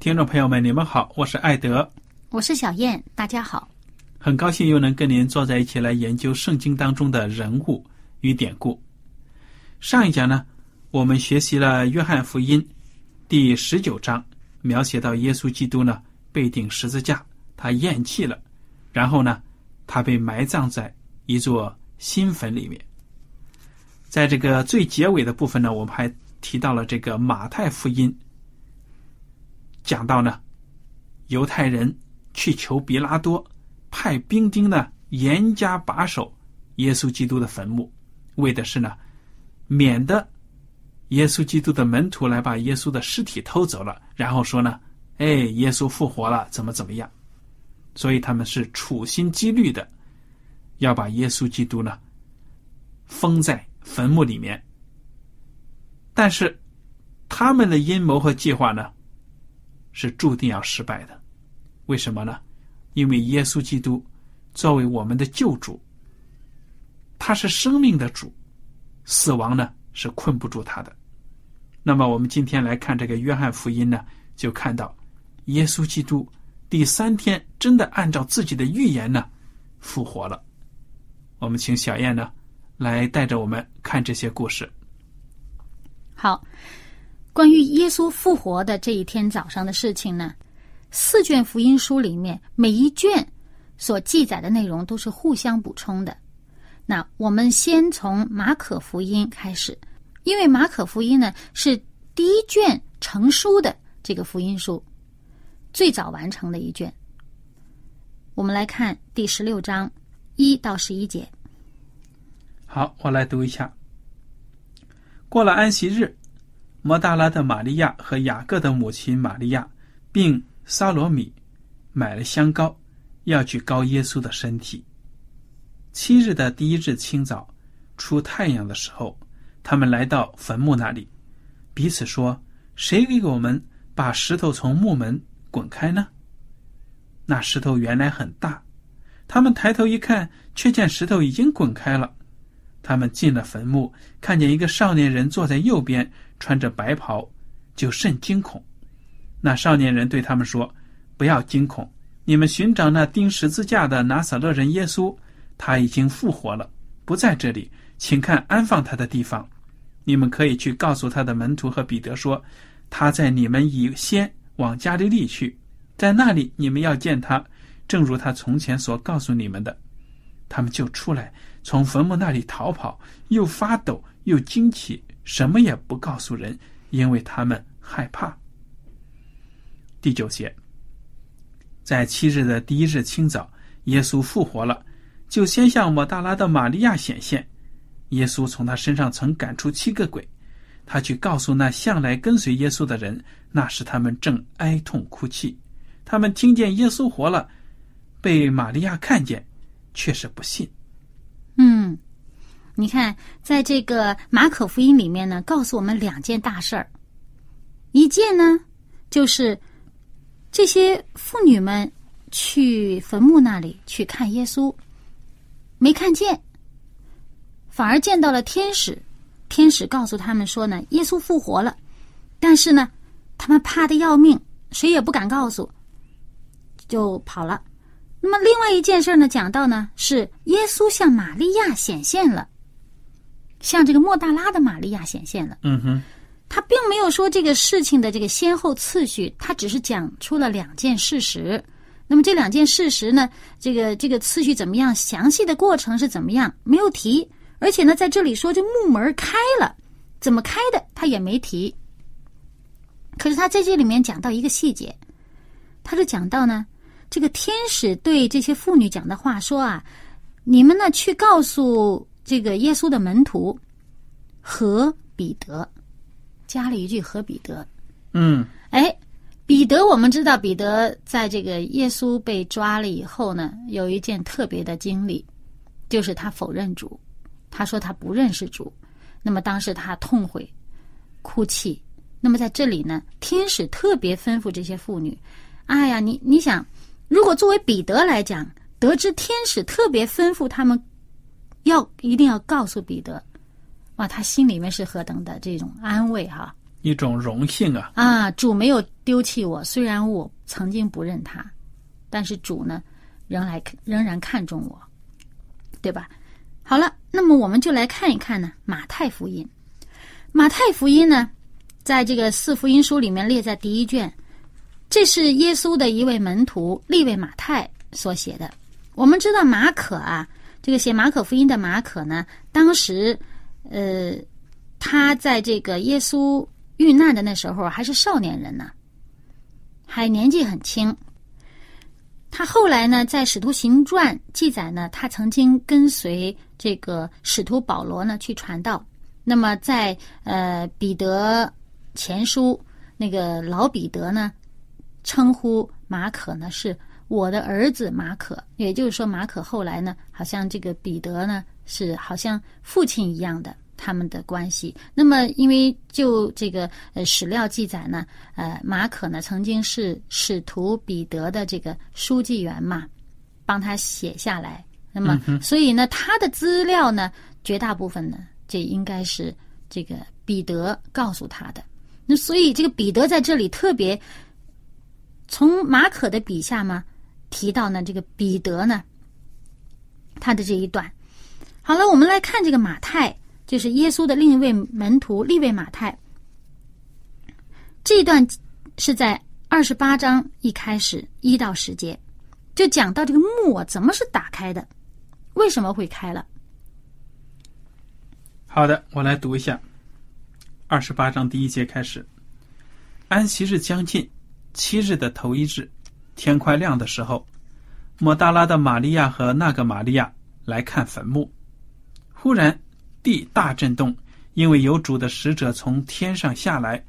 听众朋友们，你们好，我是艾德，我是小燕，大家好，很高兴又能跟您坐在一起来研究圣经当中的人物与典故。上一讲呢？我们学习了《约翰福音》第十九章，描写到耶稣基督呢被钉十字架，他咽气了，然后呢，他被埋葬在一座新坟里面。在这个最结尾的部分呢，我们还提到了这个马太福音，讲到呢，犹太人去求比拉多，派兵丁呢严加把守耶稣基督的坟墓，为的是呢，免得。耶稣基督的门徒来把耶稣的尸体偷走了，然后说呢：“哎，耶稣复活了，怎么怎么样？”所以他们是处心积虑的，要把耶稣基督呢封在坟墓里面。但是他们的阴谋和计划呢是注定要失败的。为什么呢？因为耶稣基督作为我们的救主，他是生命的主，死亡呢是困不住他的。那么我们今天来看这个约翰福音呢，就看到耶稣基督第三天真的按照自己的预言呢复活了。我们请小燕呢来带着我们看这些故事。好，关于耶稣复活的这一天早上的事情呢，四卷福音书里面每一卷所记载的内容都是互相补充的。那我们先从马可福音开始。因为马可福音呢是第一卷成书的这个福音书，最早完成的一卷。我们来看第十六章一到十一节。好，我来读一下。过了安息日，摩大拉的玛利亚和雅各的母亲玛利亚，并撒罗米买了香膏，要去膏耶稣的身体。七日的第一日清早，出太阳的时候。他们来到坟墓那里，彼此说：“谁给我们把石头从墓门滚开呢？”那石头原来很大，他们抬头一看，却见石头已经滚开了。他们进了坟墓，看见一个少年人坐在右边，穿着白袍，就甚惊恐。那少年人对他们说：“不要惊恐，你们寻找那钉十字架的拿撒勒人耶稣，他已经复活了，不在这里。”请看安放他的地方，你们可以去告诉他的门徒和彼得说，他在你们以先往加利利去，在那里你们要见他，正如他从前所告诉你们的。他们就出来，从坟墓那里逃跑，又发抖又惊奇，什么也不告诉人，因为他们害怕。第九节，在七日的第一日清早，耶稣复活了，就先向抹大拉的玛利亚显现。耶稣从他身上曾赶出七个鬼，他去告诉那向来跟随耶稣的人，那时他们正哀痛哭泣。他们听见耶稣活了，被玛利亚看见，却是不信。嗯，你看，在这个马可福音里面呢，告诉我们两件大事儿。一件呢就是这些妇女们去坟墓那里去看耶稣，没看见，反而见到了天使。天使告诉他们说呢，耶稣复活了，但是呢，他们怕的要命，谁也不敢告诉，就跑了。那么另外一件事呢，讲到呢是耶稣向玛利亚显现了，向这个莫大拉的玛利亚显现了。嗯哼，他并没有说这个事情的这个先后次序，他只是讲出了两件事实。那么这两件事实呢，这个这个次序怎么样，详细的过程是怎么样，没有提。而且呢，在这里说这木门开了，怎么开的他也没提。可是他在这里面讲到一个细节，他就讲到呢，这个天使对这些妇女讲的话说啊，你们呢去告诉这个耶稣的门徒和彼得，加了一句和彼得。嗯，哎，彼得，我们知道彼得在这个耶稣被抓了以后呢，有一件特别的经历，就是他否认主。他说他不认识主，那么当时他痛悔、哭泣。那么在这里呢，天使特别吩咐这些妇女：“哎呀，你你想，如果作为彼得来讲，得知天使特别吩咐他们要一定要告诉彼得，哇，他心里面是何等的这种安慰哈！一种荣幸啊！啊，主没有丢弃我，虽然我曾经不认他，但是主呢，仍来仍然看重我，对吧？”好了，那么我们就来看一看呢，《马太福音》。马太福音呢，在这个四福音书里面列在第一卷，这是耶稣的一位门徒利位马太所写的。我们知道马可啊，这个写马可福音的马可呢，当时呃，他在这个耶稣遇难的那时候还是少年人呢，还年纪很轻。他后来呢，在《使徒行传》记载呢，他曾经跟随这个使徒保罗呢去传道。那么在呃《彼得前书》那个老彼得呢，称呼马可呢是我的儿子马可，也就是说马可后来呢，好像这个彼得呢是好像父亲一样的。他们的关系。那么，因为就这个呃史料记载呢，呃，马可呢曾经是使徒彼得的这个书记员嘛，帮他写下来。那么，所以呢，他的资料呢，绝大部分呢，这应该是这个彼得告诉他的。那所以，这个彼得在这里特别从马可的笔下嘛，提到呢，这个彼得呢，他的这一段。好了，我们来看这个马太。就是耶稣的另一位门徒利位马太，这一段是在二十八章一开始一到十节，就讲到这个墓啊怎么是打开的，为什么会开了？好的，我来读一下二十八章第一节开始。安息日将近，七日的头一日，天快亮的时候，莫大拉的玛利亚和那个玛利亚来看坟墓，忽然。地大震动，因为有主的使者从天上下来，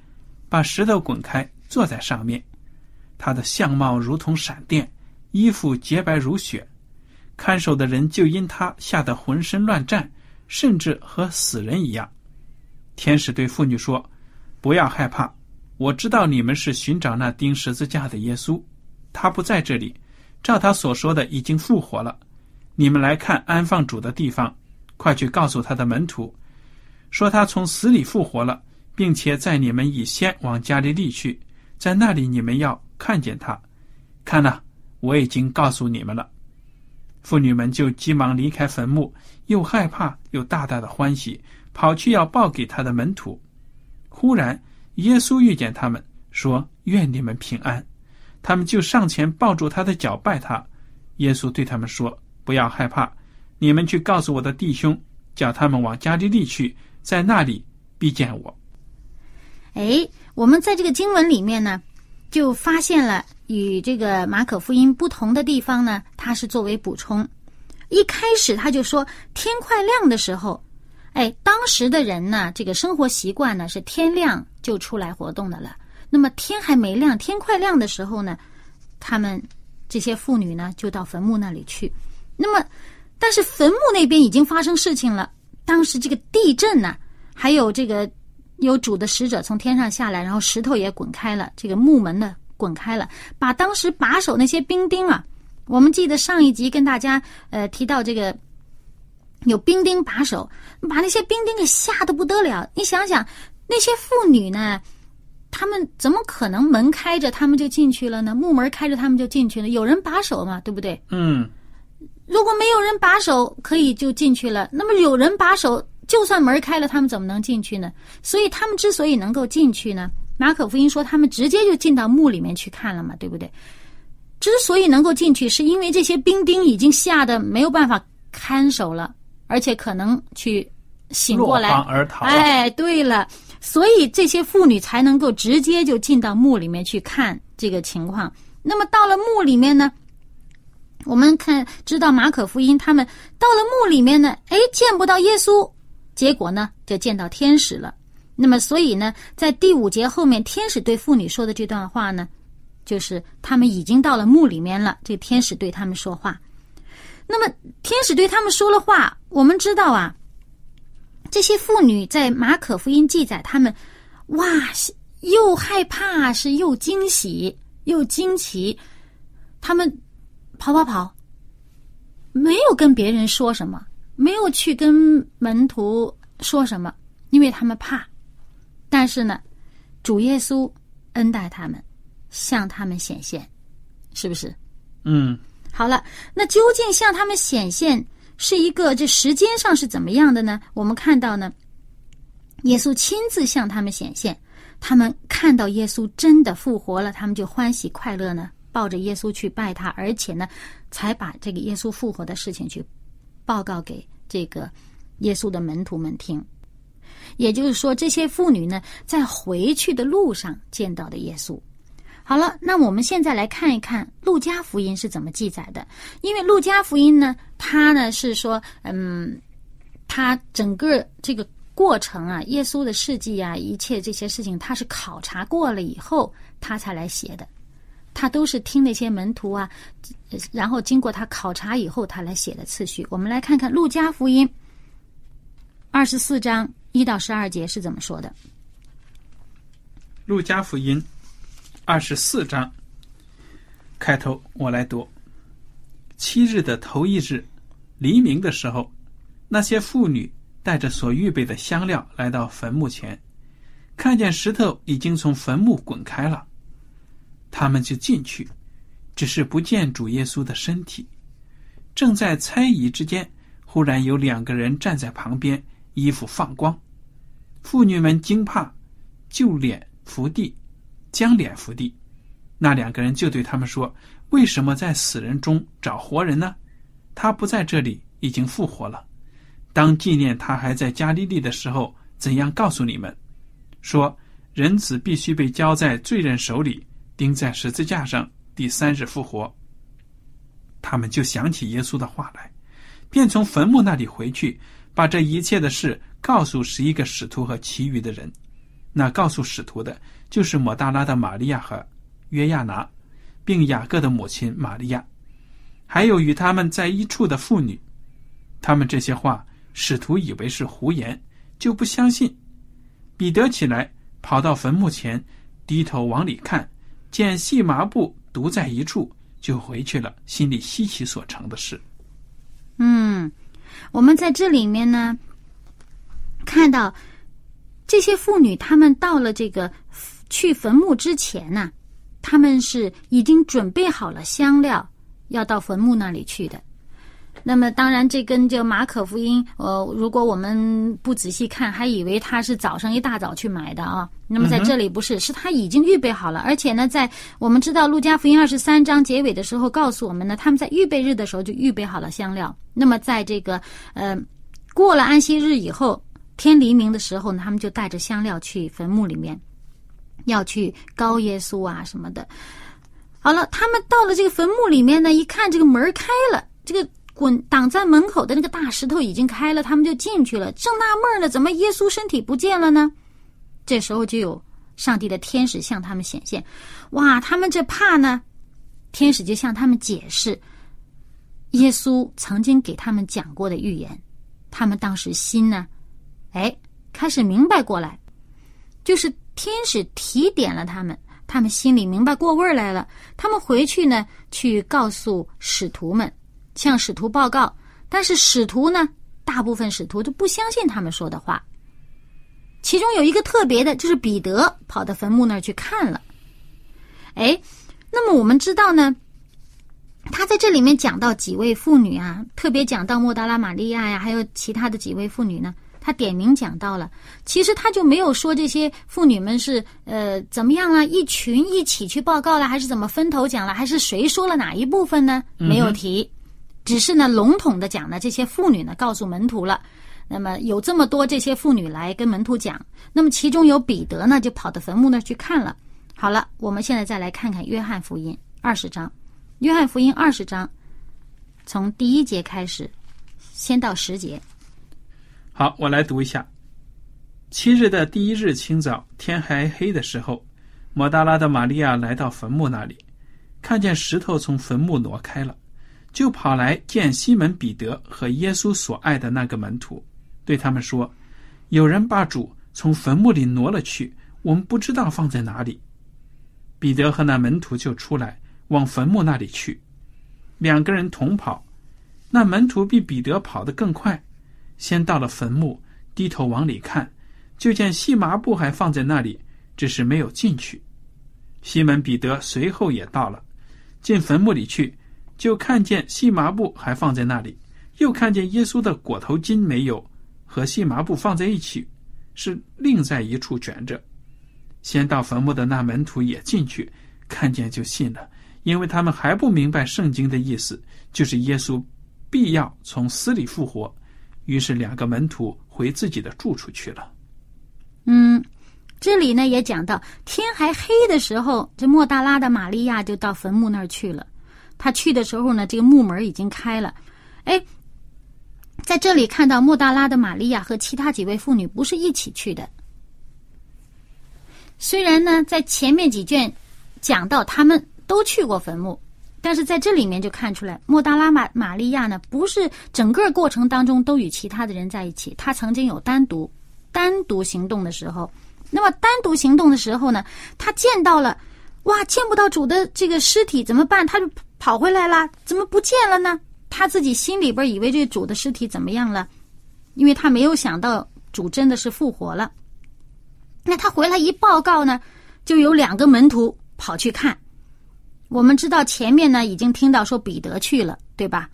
把石头滚开，坐在上面。他的相貌如同闪电，衣服洁白如雪。看守的人就因他吓得浑身乱颤，甚至和死人一样。天使对妇女说：“不要害怕，我知道你们是寻找那钉十字架的耶稣，他不在这里，照他所说的已经复活了。你们来看安放主的地方。”快去告诉他的门徒，说他从死里复活了，并且在你们以先往加利利去，在那里你们要看见他。看呐，我已经告诉你们了。妇女们就急忙离开坟墓，又害怕又大大的欢喜，跑去要报给他的门徒。忽然，耶稣遇见他们，说：“愿你们平安。”他们就上前抱住他的脚拜他。耶稣对他们说：“不要害怕。”你们去告诉我的弟兄，叫他们往加利利去，在那里必见我。哎，我们在这个经文里面呢，就发现了与这个马可福音不同的地方呢。它是作为补充，一开始他就说天快亮的时候，哎，当时的人呢，这个生活习惯呢是天亮就出来活动的了。那么天还没亮，天快亮的时候呢，他们这些妇女呢就到坟墓那里去。那么。但是坟墓那边已经发生事情了。当时这个地震呢，还有这个有主的使者从天上下来，然后石头也滚开了，这个木门呢滚开了，把当时把守那些兵丁啊，我们记得上一集跟大家呃提到这个有兵丁把守，把那些兵丁给吓得不得了。你想想，那些妇女呢，他们怎么可能门开着他们就进去了呢？木门开着他们就进去了，有人把守嘛，对不对？嗯，如果没有人把守，可以就进去了。那么有人把守。就算门开了，他们怎么能进去呢？所以他们之所以能够进去呢，马可福音说他们直接就进到墓里面去看了嘛，对不对？之所以能够进去，是因为这些兵丁已经吓得没有办法看守了，而且可能去醒过来而逃。哎，对了，所以这些妇女才能够直接就进到墓里面去看这个情况。那么到了墓里面呢？我们看知道马可福音，他们到了墓里面呢，哎，见不到耶稣。结果呢，就见到天使了。那么，所以呢，在第五节后面，天使对妇女说的这段话呢，就是他们已经到了墓里面了。这天使对他们说话。那么，天使对他们说了话，我们知道啊，这些妇女在马可福音记载，她们哇，又害怕，是又惊喜，又惊奇，他们跑跑跑，没有跟别人说什么。没有去跟门徒说什么，因为他们怕。但是呢，主耶稣恩待他们，向他们显现，是不是？嗯。好了，那究竟向他们显现是一个这时间上是怎么样的呢？我们看到呢，耶稣亲自向他们显现，他们看到耶稣真的复活了，他们就欢喜快乐呢，抱着耶稣去拜他，而且呢，才把这个耶稣复活的事情去报告给。这个耶稣的门徒们听，也就是说，这些妇女呢，在回去的路上见到的耶稣。好了，那我们现在来看一看路加福音是怎么记载的。因为路加福音呢，它呢是说，嗯，它整个这个过程啊，耶稣的事迹啊，一切这些事情，他是考察过了以后，他才来写的。他都是听那些门徒啊，然后经过他考察以后，他来写的次序。我们来看看《路加福音》二十四章一到十二节是怎么说的。《路加福音》二十四章开头，我来读：七日的头一日，黎明的时候，那些妇女带着所预备的香料来到坟墓前，看见石头已经从坟墓滚开了。他们就进去，只是不见主耶稣的身体。正在猜疑之间，忽然有两个人站在旁边，衣服放光。妇女们惊怕，就脸伏地，将脸伏地。那两个人就对他们说：“为什么在死人中找活人呢？他不在这里，已经复活了。当纪念他还在加利利的时候，怎样告诉你们？说人子必须被交在罪人手里。”钉在十字架上，第三日复活。他们就想起耶稣的话来，便从坟墓那里回去，把这一切的事告诉十一个使徒和其余的人。那告诉使徒的，就是抹大拉的玛利亚和约亚拿，并雅各的母亲玛利亚，还有与他们在一处的妇女。他们这些话，使徒以为是胡言，就不相信。彼得起来，跑到坟墓前，低头往里看。见细麻布独在一处，就回去了，心里稀奇所成的事。嗯，我们在这里面呢，看到这些妇女，她们到了这个去坟墓之前呢，他们是已经准备好了香料，要到坟墓那里去的。那么，当然，这跟这马可福音，呃，如果我们不仔细看，还以为他是早上一大早去买的啊。那么在这里不是，是他已经预备好了，而且呢，在我们知道路加福音二十三章结尾的时候告诉我们呢，他们在预备日的时候就预备好了香料。那么在这个呃过了安息日以后，天黎明的时候呢，他们就带着香料去坟墓里面，要去告耶稣啊什么的。好了，他们到了这个坟墓里面呢，一看这个门开了，这个。滚挡在门口的那个大石头已经开了，他们就进去了。正纳闷呢，怎么耶稣身体不见了呢？这时候就有上帝的天使向他们显现。哇，他们这怕呢，天使就向他们解释耶稣曾经给他们讲过的预言。他们当时心呢，哎，开始明白过来。就是天使提点了他们，他们心里明白过味儿来了。他们回去呢，去告诉使徒们，向使徒报告。但是使徒呢，大部分使徒都不相信他们说的话。其中有一个特别的，就是彼得跑到坟墓那儿去看了。哎，那么我们知道呢，他在这里面讲到几位妇女啊，特别讲到莫达拉玛利亚呀，还有其他的几位妇女呢。他点名讲到了，其实他就没有说这些妇女们是呃怎么样啊，一群一起去报告了，还是怎么分头讲了，还是谁说了哪一部分呢？没有提，只是呢笼统的讲呢这些妇女呢告诉门徒了。那么有这么多这些妇女来跟门徒讲，那么其中有彼得呢就跑到坟墓那儿去看了。好了，我们现在再来看看约翰福音二十章，约翰福音二十章从第一节开始，先到十节。好，我来读一下。七日的第一日清早，天还黑的时候，摩达拉的玛利亚来到坟墓那里，看见石头从坟墓挪开了，就跑来见西门彼得和耶稣所爱的那个门徒，对他们说：“有人把主从坟墓里挪了去，我们不知道放在哪里。”彼得和那门徒就出来往坟墓那里去，两个人同跑，那门徒比彼得跑得更快。先到了坟墓，低头往里看，就见细麻布还放在那里，只是没有进去。西门彼得随后也到了，进坟墓里去，就看见细麻布还放在那里，又看见耶稣的裹头巾没有和细麻布放在一起，是另在一处卷着。先到坟墓的那门徒也进去，看见就信了，因为他们还不明白圣经的意思，就是耶稣必要从死里复活。于是，两个门徒回自己的住处去了。嗯，这里呢也讲到，天还黑的时候，这莫大拉的玛利亚就到坟墓那儿去了。他去的时候呢，这个墓门已经开了。哎，在这里看到莫大拉的玛利亚和其他几位妇女不是一起去的。虽然呢，在前面几卷讲到他们都去过坟墓。但是在这里面就看出来，莫达拉玛玛利亚呢，不是整个过程当中都与其他的人在一起，她曾经有单独单独行动的时候。那么单独行动的时候呢，她见到了，哇，见不到主的这个尸体怎么办？她就跑回来了，怎么不见了呢？他自己心里边以为这主的尸体怎么样了？因为他没有想到主真的是复活了。那他回来一报告呢，就有两个门徒跑去看。我们知道前面呢已经听到说彼得去了，对吧？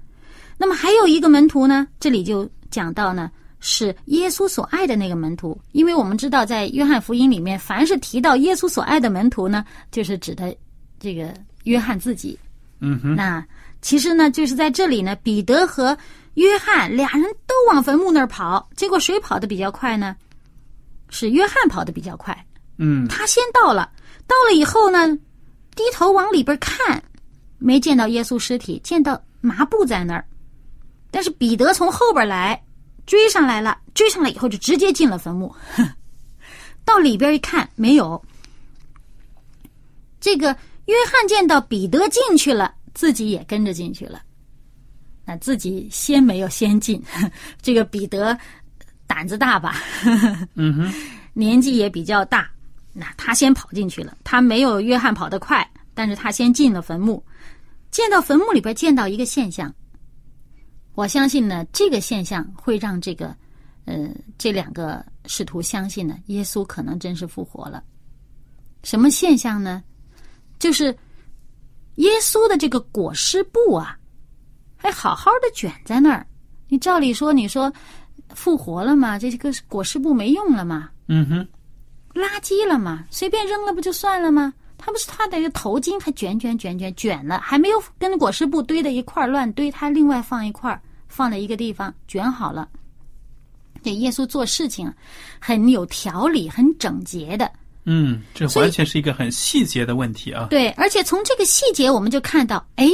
那么还有一个门徒呢，这里就讲到呢是耶稣所爱的那个门徒，因为我们知道在约翰福音里面，凡是提到耶稣所爱的门徒呢，就是指的这个约翰自己。嗯哼。那其实呢，就是在这里呢，彼得和约翰俩人都往坟墓那儿跑，结果谁跑的比较快呢？是约翰跑的比较快。嗯。他先到了，到了以后呢？低头往里边看，没见到耶稣尸体，见到麻布在那儿。但是彼得从后边来，追上来了，追上来以后就直接进了坟墓。到里边一看，没有。这个约翰见到彼得进去了，自己也跟着进去了。那自己先没有先进，这个彼得胆子大吧？嗯哼，年纪也比较大。那他先跑进去了，他没有约翰跑得快，但是他先进了坟墓，见到坟墓里边见到一个现象，我相信呢，这个现象会让这个，呃，这两个使徒相信呢，耶稣可能真是复活了。什么现象呢？就是耶稣的这个裹尸布啊，还好好的卷在那儿。你照理说，你说复活了吗？这个裹尸布没用了吗？嗯哼。垃圾了嘛，随便扔了不就算了吗？他不是他的一个头巾还卷卷卷卷卷了，还没有跟裹尸布堆在一块乱堆，他另外放一块，放在一个地方卷好了。这耶稣做事情很有条理，很整洁的。嗯，这完全是一个很细节的问题啊。对，而且从这个细节我们就看到，哎，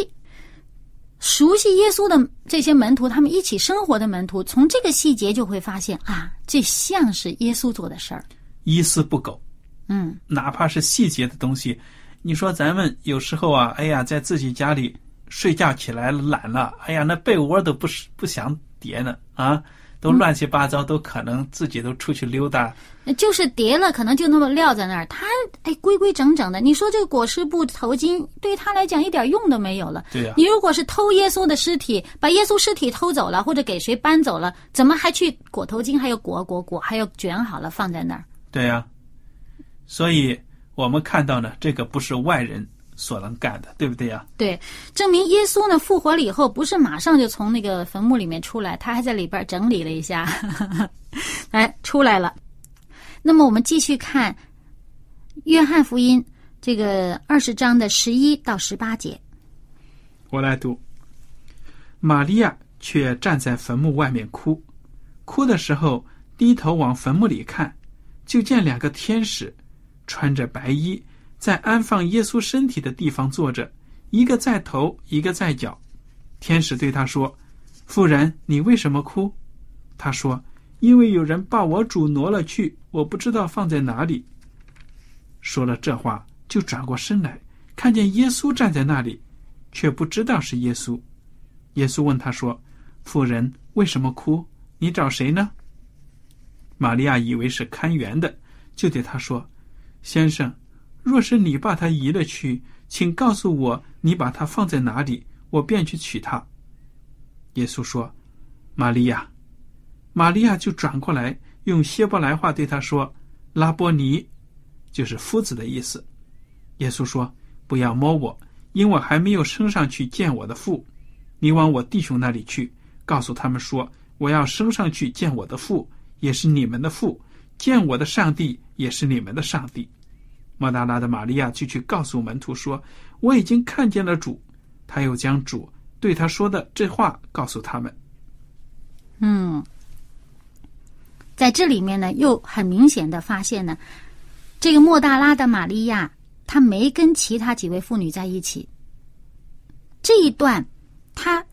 熟悉耶稣的这些门徒，他们一起生活的门徒，从这个细节就会发现啊，这像是耶稣做的事儿。一丝不苟，嗯，哪怕是细节的东西，你说咱们有时候啊，哎呀，在自己家里睡觉起来懒了，哎呀，那被窝都不不想叠呢啊，都乱七八糟，都可能自己都出去溜达。就是叠了，可能就那么撂在那儿。他哎，规规整整的。你说这个裹尸布头巾对他来讲一点用都没有了。对呀、你如果是偷耶稣的尸体，把耶稣尸体偷走了，或者给谁搬走了，怎么还去裹头巾？还要裹裹裹，还要卷好了放在那儿？对呀、所以我们看到呢，这个不是外人所能干的，对不对呀、对，证明耶稣呢复活了以后，不是马上就从那个坟墓里面出来，他还在里边整理了一下，哎，出来了。那么我们继续看《约翰福音》这个二十章的十一到十八节。我来读。玛利亚却站在坟墓外面哭，哭的时候低头往坟墓里看，就见两个天使穿着白衣，在安放耶稣身体的地方坐着，一个在头，一个在脚。天使对他说：“妇人，你为什么哭？”他说：“因为有人把我主挪了去，我不知道放在哪里。”说了这话，就转过身来，看见耶稣站在那里，却不知道是耶稣。耶稣问他说：“妇人，为什么哭？你找谁呢？”玛利亚以为是看园的，就对他说：“先生，若是你把他移了去，请告诉我你把他放在哪里，我便去取他。”耶稣说：“玛利亚。”玛利亚就转过来，用希伯来话对他说：“拉波尼，就是夫子的意思。”耶稣说：“不要摸我，因我还没有升上去见我的父。你往我弟兄那里去，告诉他们说：我要升上去见我的父，也是你们的父；见我的上帝，也是你们的上帝。”莫大拉的玛利亚就去告诉门徒说：“我已经看见了主。”他又将主对他说的这话告诉他们。嗯，在这里面呢，又很明显的发现呢，这个莫大拉的玛利亚，她没跟其他几位妇女在一起。这一段，她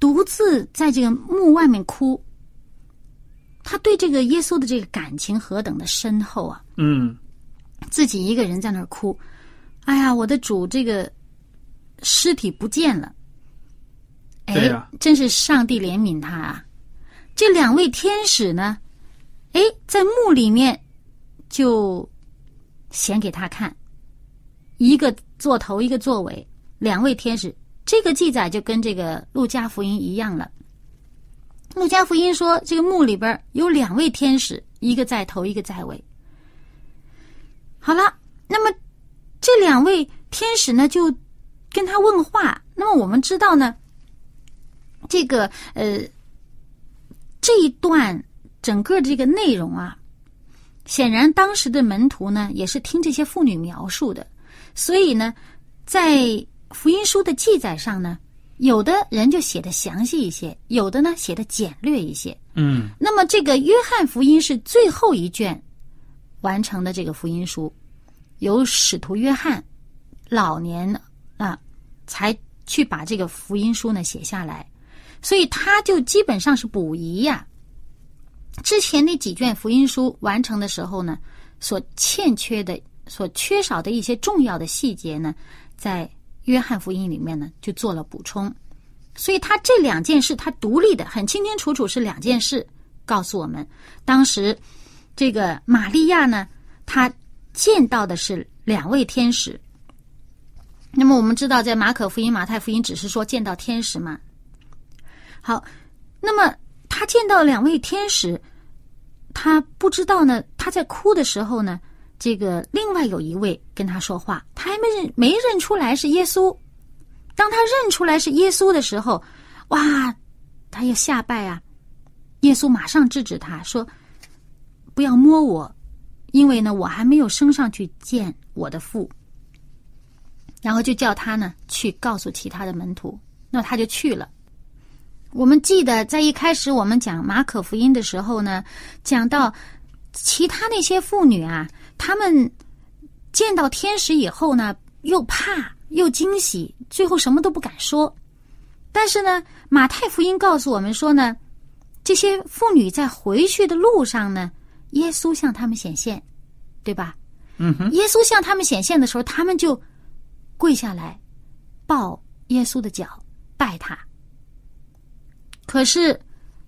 独自在这个墓外面哭，她对这个耶稣的这个感情何等的深厚啊！嗯，自己一个人在那儿哭，哎呀，我的主，这个尸体不见了。哎，真是上帝怜悯他啊！这两位天使呢，哎，在墓里面就显给他看，一个做头，一个做尾，两位天使。这个记载就跟这个路加福音一样了。路加福音说，这个墓里边有两位天使，一个在头，一个在尾。好了，那么这两位天使呢，就跟他问话。那么我们知道呢，这个呃，这一段整个这个内容啊，显然当时的门徒呢也是听这些妇女描述的，所以呢，在福音书的记载上呢，有的人就写的详细一些，有的呢写的简略一些。嗯，那么这个约翰福音是最后一卷完成的这个福音书，由使徒约翰老年啊才去把这个福音书呢写下来，所以他就基本上是补遗呀、之前那几卷福音书完成的时候呢，所欠缺的、所缺少的一些重要的细节呢，在约翰福音里面呢就做了补充。所以他这两件事，他独立的很清清楚楚是两件事，告诉我们，当时这个玛利亚呢，她见到的是两位天使。那么我们知道，在马可福音、马太福音只是说见到天使嘛。好，那么他见到两位天使，他不知道呢。他在哭的时候呢，这个另外有一位跟他说话，他还没认没认出来是耶稣。当他认出来是耶稣的时候，哇，他要下拜啊！耶稣马上制止他说：“不要摸我，因为呢，我还没有升上去见我的父。”然后就叫他呢去告诉其他的门徒，那他就去了。我们记得在一开始我们讲马可福音的时候呢，讲到其他那些妇女啊，她们见到天使以后呢，又怕又惊喜，最后什么都不敢说。但是呢，马太福音告诉我们说呢，这些妇女在回去的路上呢，耶稣向他们显现，对吧？嗯哼，耶稣向他们显现的时候，他们就跪下来抱耶稣的脚，拜他。可是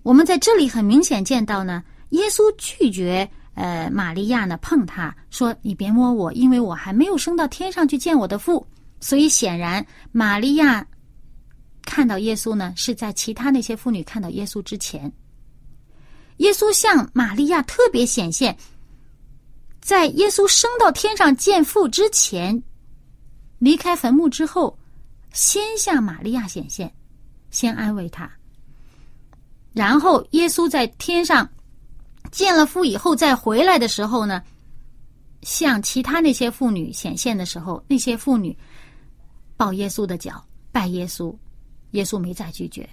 我们在这里很明显见到呢，耶稣拒绝呃玛利亚呢碰他，说你别摸我，因为我还没有升到天上去见我的父。所以显然，玛利亚看到耶稣呢，是在其他那些妇女看到耶稣之前。耶稣向玛利亚特别显现，在耶稣升到天上见父之前，离开坟墓之后，先向玛利亚显现，先安慰他。然后耶稣在天上见了父以后，再回来的时候呢，向其他那些妇女显现的时候，那些妇女抱耶稣的脚，拜耶稣，耶稣没再拒绝，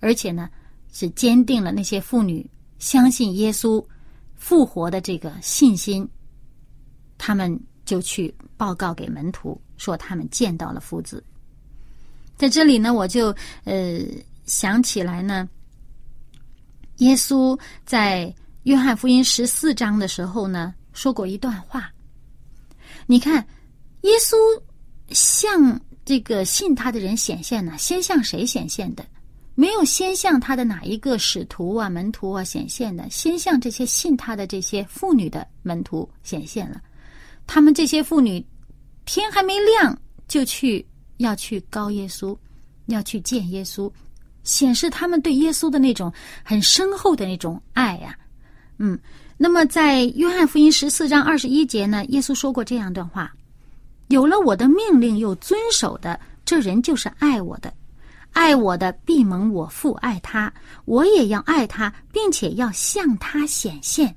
而且呢，是坚定了那些妇女。相信耶稣复活的这个信心，他们就去报告给门徒，说他们见到了夫子。在这里呢，我就呃想起来呢，耶稣在约翰福音十四章的时候呢，说过一段话。你看，耶稣向这个信他的人显现呢，先向谁显现的？没有先向他的哪一个使徒啊、门徒啊显现的，先向这些信他的这些妇女的门徒显现了。他们这些妇女，天还没亮就去要去告耶稣，要去见耶稣，显示他们对耶稣的那种很深厚的那种爱呀。嗯，那么在约翰福音十四章二十一节呢，耶稣说过这样一段话：“有了我的命令又遵守的，这人就是爱我的。”爱我的必蒙我父爱他，我也要爱他，并且要向他显现。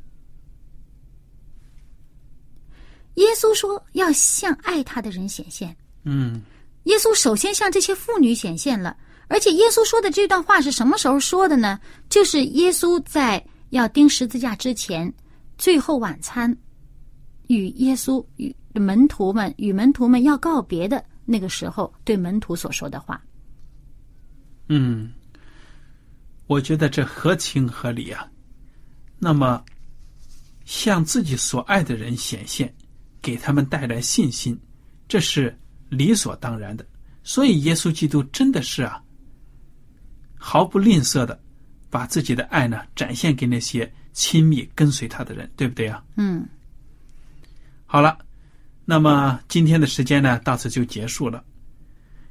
耶稣说要向爱他的人显现。嗯，耶稣首先向这些妇女显现了，而且耶稣说的这段话是什么时候说的呢？就是耶稣在要钉十字架之前，最后晚餐，与耶稣与门徒们与门徒们要告别的那个时候，对门徒所说的话。嗯，我觉得这合情合理啊。那么，向自己所爱的人显现，给他们带来信心，这是理所当然的。所以，耶稣基督真的是啊，毫不吝啬的把自己的爱呢展现给那些亲密跟随他的人，对不对啊？嗯。好了，那么今天的时间呢，到此就结束了。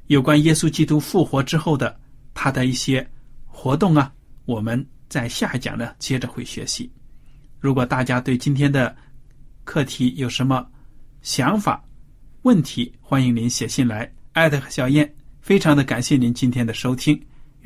有关耶稣基督复活之后的。他的一些活动啊，我们在下一讲呢接着会学习。如果大家对今天的课题有什么想法、问题，欢迎您写信来。艾特小燕，非常的感谢您今天的收听，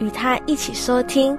与他一起收听。